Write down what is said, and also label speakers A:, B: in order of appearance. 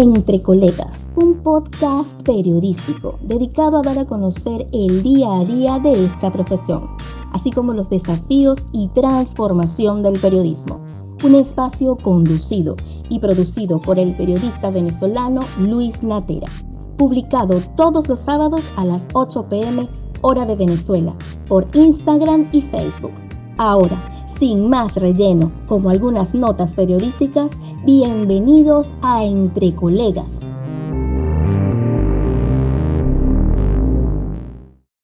A: Entre Colegas, un podcast periodístico dedicado a dar a conocer el día a día de esta profesión, así como los desafíos y transformación del periodismo. Un espacio conducido y producido por el periodista venezolano Luis Natera, publicado todos los sábados a las 8 pm hora de Venezuela por Instagram y Facebook. Ahora, sin más relleno, como algunas notas periodísticas, bienvenidos a Entre Colegas.